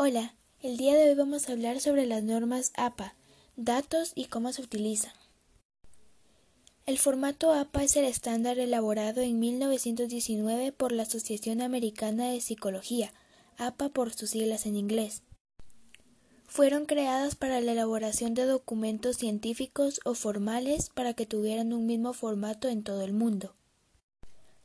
Hola, el día de hoy vamos a hablar sobre las normas APA, datos y cómo se utilizan. El formato APA es el estándar elaborado en 1919 por la Asociación Americana de Psicología, APA por sus siglas en inglés. Fueron creadas para la elaboración de documentos científicos o formales para que tuvieran un mismo formato en todo el mundo.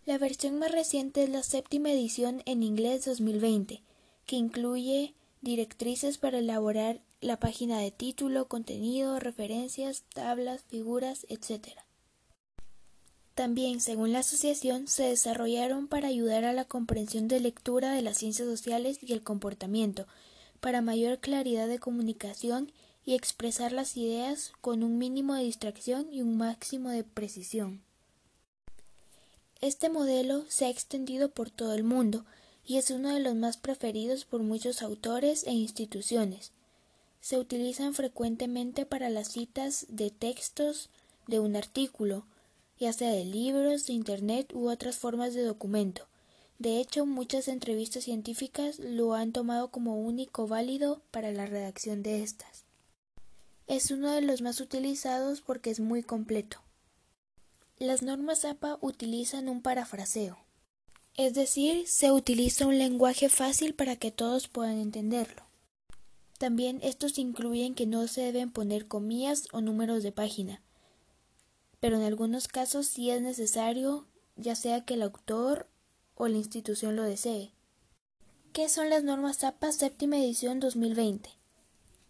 La versión más reciente es la séptima edición en inglés 2020, que incluye directrices para elaborar la página de título, contenido, referencias, tablas, figuras, etc. También, según la asociación, se desarrollaron para ayudar a la comprensión de lectura de las ciencias sociales y el comportamiento, para mayor claridad de comunicación y expresar las ideas con un mínimo de distracción y un máximo de precisión. Este modelo se ha extendido por todo el mundo, y es uno de los más preferidos por muchos autores e instituciones. Se utilizan frecuentemente para las citas de textos de un artículo, ya sea de libros, de Internet u otras formas de documento. De hecho, muchas entrevistas científicas lo han tomado como único válido para la redacción de estas. Es uno de los más utilizados porque es muy completo. Las normas APA utilizan un parafraseo, es decir, se utiliza un lenguaje fácil para que todos puedan entenderlo. También estos incluyen que no se deben poner comillas o números de página, pero en algunos casos sí es necesario, ya sea que el autor o la institución lo desee. ¿Qué son las normas APA séptima edición 2020?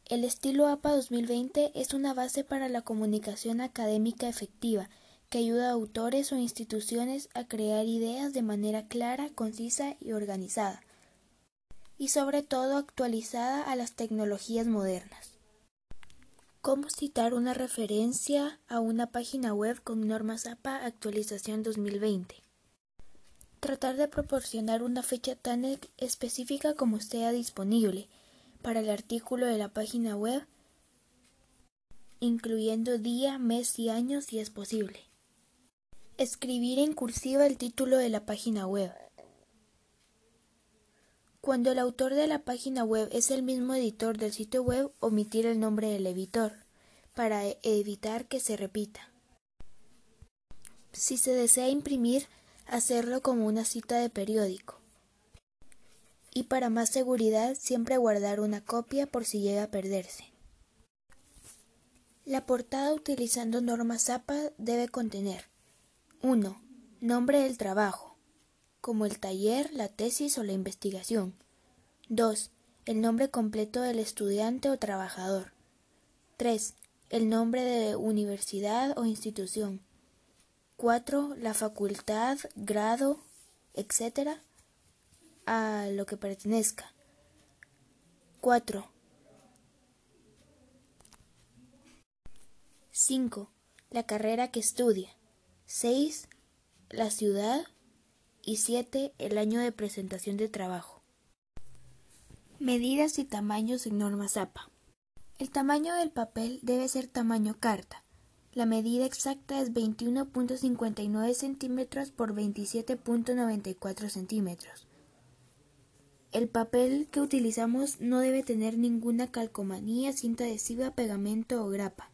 El estilo APA 2020 es una base para la comunicación académica efectiva que ayuda a autores o instituciones a crear ideas de manera clara, concisa y organizada, y sobre todo actualizada a las tecnologías modernas. ¿Cómo citar una referencia a una página web con normas APA actualización 2020? Tratar de proporcionar una fecha tan específica como sea disponible para el artículo de la página web, incluyendo día, mes y año si es posible. Escribir en cursiva el título de la página web. Cuando el autor de la página web es el mismo editor del sitio web, omitir el nombre del editor, para evitar que se repita. Si se desea imprimir, hacerlo como una cita de periódico. Y para más seguridad, siempre guardar una copia por si llega a perderse. La portada utilizando normas APA debe contener 1. Nombre del trabajo, como el taller, la tesis o la investigación. 2. El nombre completo del estudiante o trabajador. 3. El nombre de universidad o institución. 4. La facultad, grado, etc. a lo que pertenezca. 4. 5. La carrera que estudia. 6. La ciudad y 7. El año de presentación de trabajo. Medidas y tamaños en normas APA. El tamaño del papel debe ser tamaño carta. La medida exacta es 21.59 centímetros por 27.94 centímetros. El papel que utilizamos no debe tener ninguna calcomanía, cinta adhesiva, pegamento o grapa.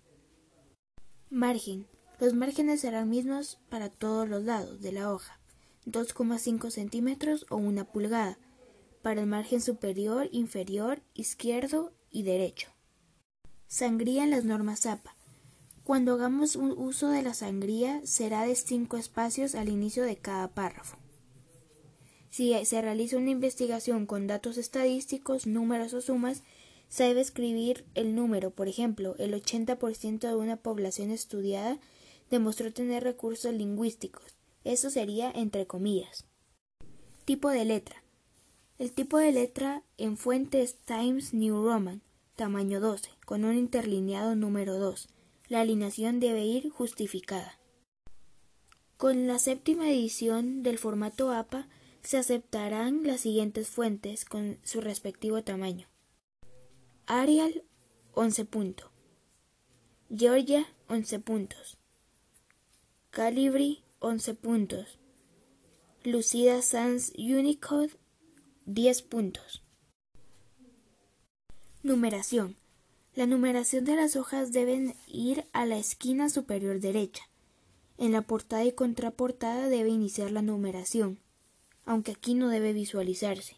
Margen. Los márgenes serán mismos para todos los lados de la hoja, 2,5 centímetros o una pulgada, para el margen superior, inferior, izquierdo y derecho. Sangría en las normas APA. Cuando hagamos un uso de la sangría será de cinco espacios al inicio de cada párrafo. Si se realiza una investigación con datos estadísticos, números o sumas, se debe escribir el número. Por ejemplo, el 80% de una población estudiada demostró tener recursos lingüísticos. Eso sería entre comillas. Tipo de letra. El tipo de letra en fuentes Times New Roman, tamaño 12, con un interlineado número 2. La alineación debe ir justificada. Con la séptima edición del formato APA se aceptarán las siguientes fuentes con su respectivo tamaño. Arial 11 puntos. Georgia 11 puntos. Calibri 11 puntos. Lucida Sans Unicode 10 puntos. Numeración. La numeración de las hojas deben ir a la esquina superior derecha. En la portada y contraportada debe iniciar la numeración, aunque aquí no debe visualizarse.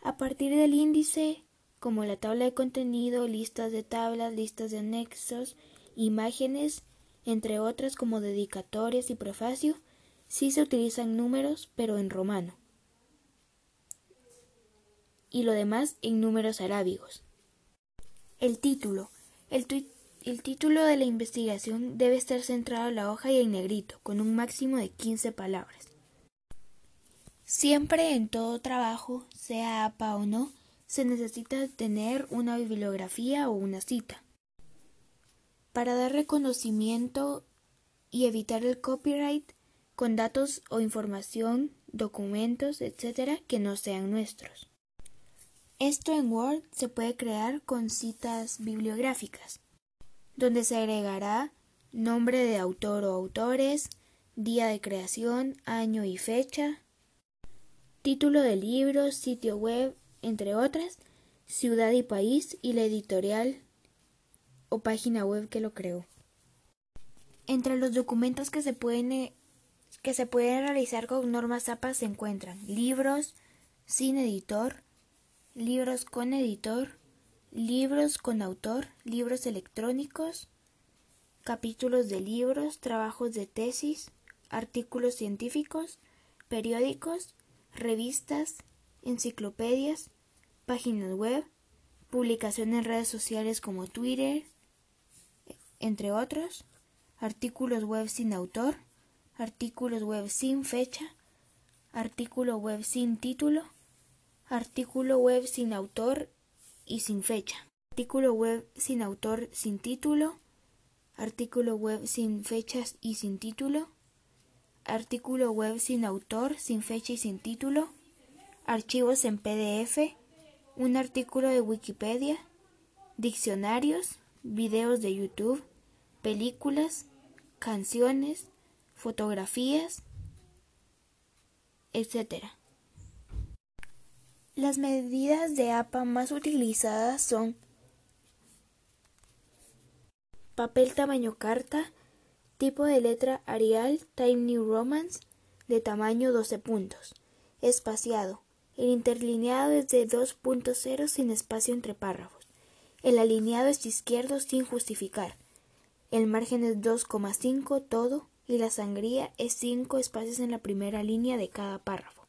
A partir del índice, como la tabla de contenido, listas de tablas, listas de anexos, imágenes, entre otras como dedicatorias y prefacio, sí se utilizan números, pero en romano. Y lo demás en números arábigos. El título. El, el, título de la investigación debe estar centrado en la hoja y en negrito, con un máximo de 15 palabras. Siempre en todo trabajo, sea APA o no, se necesita tener una bibliografía o una cita. Para dar reconocimiento y evitar el copyright con datos o información, documentos, etc. que no sean nuestros. Esto en Word se puede crear con citas bibliográficas, donde se agregará nombre de autor o autores, día de creación, año y fecha, título del libro, sitio web, entre otras, ciudad y país y la editorial o página web que lo creó. Entre los documentos que se pueden, eh, que se pueden realizar con normas APA se encuentran libros sin editor, libros con editor, libros con autor, libros electrónicos, capítulos de libros, trabajos de tesis, artículos científicos, periódicos, revistas, enciclopedias, páginas web, publicaciones en redes sociales como Twitter, entre otros, artículos web sin autor, artículos web sin fecha, artículo web sin título, artículo web sin autor y sin fecha, artículo web sin autor sin título, artículo web sin fechas y sin título, artículo web sin autor, sin fecha y sin título, archivos en PDF, un artículo de Wikipedia, diccionarios, videos de YouTube, películas, canciones, fotografías, etc. Las medidas de APA más utilizadas son papel tamaño carta, tipo de letra Arial Time New Romance de tamaño 12 puntos, espaciado, el interlineado es de 2.0 sin espacio entre párrafos. El alineado es izquierdo sin justificar. El margen es 2,5 todo y la sangría es 5 espacios en la primera línea de cada párrafo.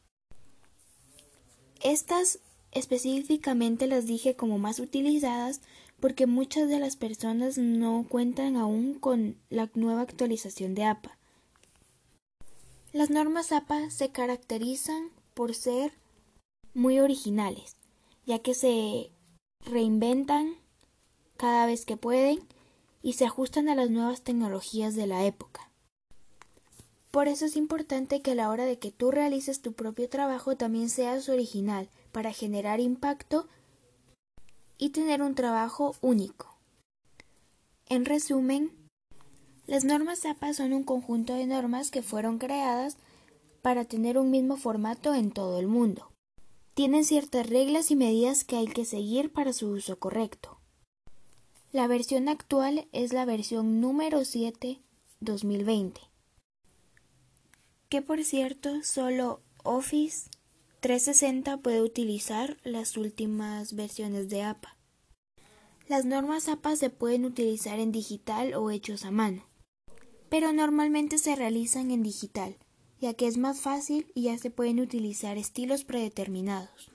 Estas específicamente las dije como más utilizadas porque muchas de las personas no cuentan aún con la nueva actualización de APA. Las normas APA se caracterizan por ser muy originales, ya que se reinventan cada vez que pueden y se ajustan a las nuevas tecnologías de la época. Por eso es importante que a la hora de que tú realices tu propio trabajo también seas original para generar impacto y tener un trabajo único. En resumen, las normas APA son un conjunto de normas que fueron creadas para tener un mismo formato en todo el mundo tienen ciertas reglas y medidas que hay que seguir para su uso correcto. La versión actual es la versión número 7 2020, que por cierto solo Office 360 puede utilizar las últimas versiones de APA. Las normas APA se pueden utilizar en digital o hechos a mano, pero normalmente se realizan en digital ya que es más fácil y ya se pueden utilizar estilos predeterminados.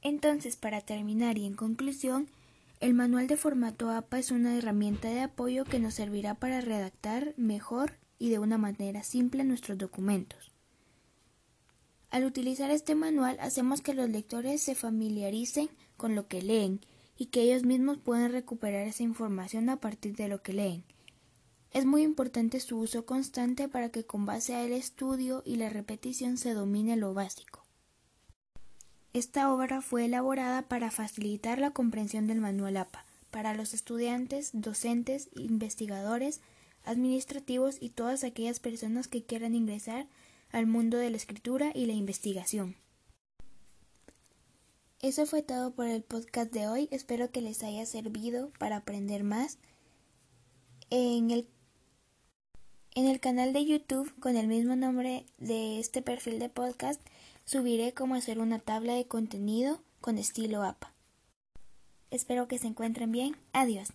Entonces, para terminar y en conclusión, el manual de formato APA es una herramienta de apoyo que nos servirá para redactar mejor y de una manera simple nuestros documentos. Al utilizar este manual hacemos que los lectores se familiaricen con lo que leen y que ellos mismos puedan recuperar esa información a partir de lo que leen. Es muy importante su uso constante para que con base al estudio y la repetición se domine lo básico. Esta obra fue elaborada para facilitar la comprensión del manual APA para los estudiantes, docentes, investigadores, administrativos y todas aquellas personas que quieran ingresar al mundo de la escritura y la investigación. Eso fue todo por el podcast de hoy. Espero que les haya servido para aprender más. En el, en el canal de YouTube con el mismo nombre de este perfil de podcast subiré cómo hacer una tabla de contenido con estilo APA. Espero que se encuentren bien. Adiós.